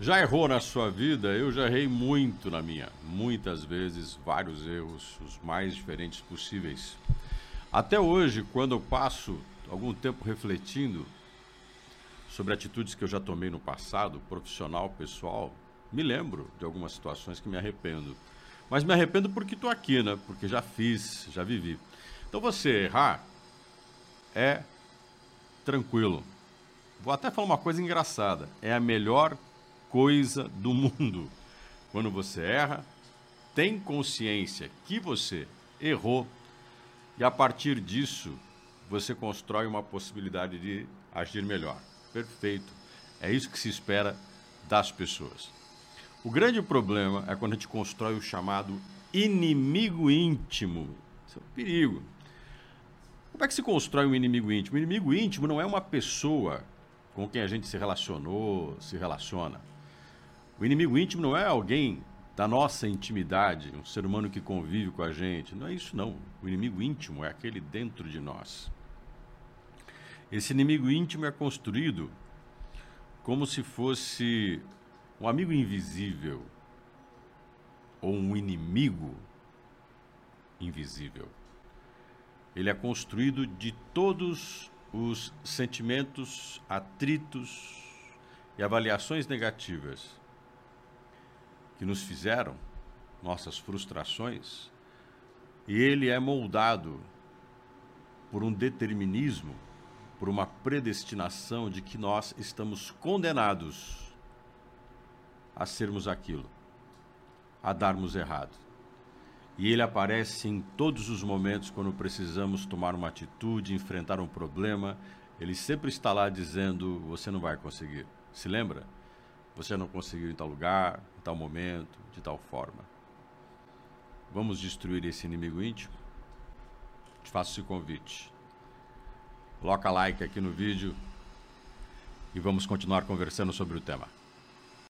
Já errou na sua vida? Eu já errei muito na minha. Muitas vezes, vários erros, os mais diferentes possíveis. Até hoje, quando eu passo algum tempo refletindo sobre atitudes que eu já tomei no passado, profissional, pessoal, me lembro de algumas situações que me arrependo. Mas me arrependo porque estou aqui, né? Porque já fiz, já vivi. Então você errar é tranquilo. Vou até falar uma coisa engraçada. É a melhor coisa do mundo. Quando você erra, tem consciência que você errou e a partir disso você constrói uma possibilidade de agir melhor. Perfeito. É isso que se espera das pessoas. O grande problema é quando a gente constrói o chamado inimigo íntimo. Isso é um perigo. Como é que se constrói um inimigo íntimo? O inimigo íntimo não é uma pessoa com quem a gente se relacionou, se relaciona. O inimigo íntimo não é alguém da nossa intimidade, um ser humano que convive com a gente. Não é isso, não. O inimigo íntimo é aquele dentro de nós. Esse inimigo íntimo é construído como se fosse um amigo invisível ou um inimigo invisível. Ele é construído de todos os sentimentos, atritos e avaliações negativas que nos fizeram, nossas frustrações, e ele é moldado por um determinismo, por uma predestinação de que nós estamos condenados a sermos aquilo, a darmos errado. E ele aparece em todos os momentos quando precisamos tomar uma atitude, enfrentar um problema. Ele sempre está lá dizendo: Você não vai conseguir. Se lembra? Você não conseguiu em tal lugar, em tal momento, de tal forma. Vamos destruir esse inimigo íntimo? Te faço esse convite. Coloca like aqui no vídeo e vamos continuar conversando sobre o tema.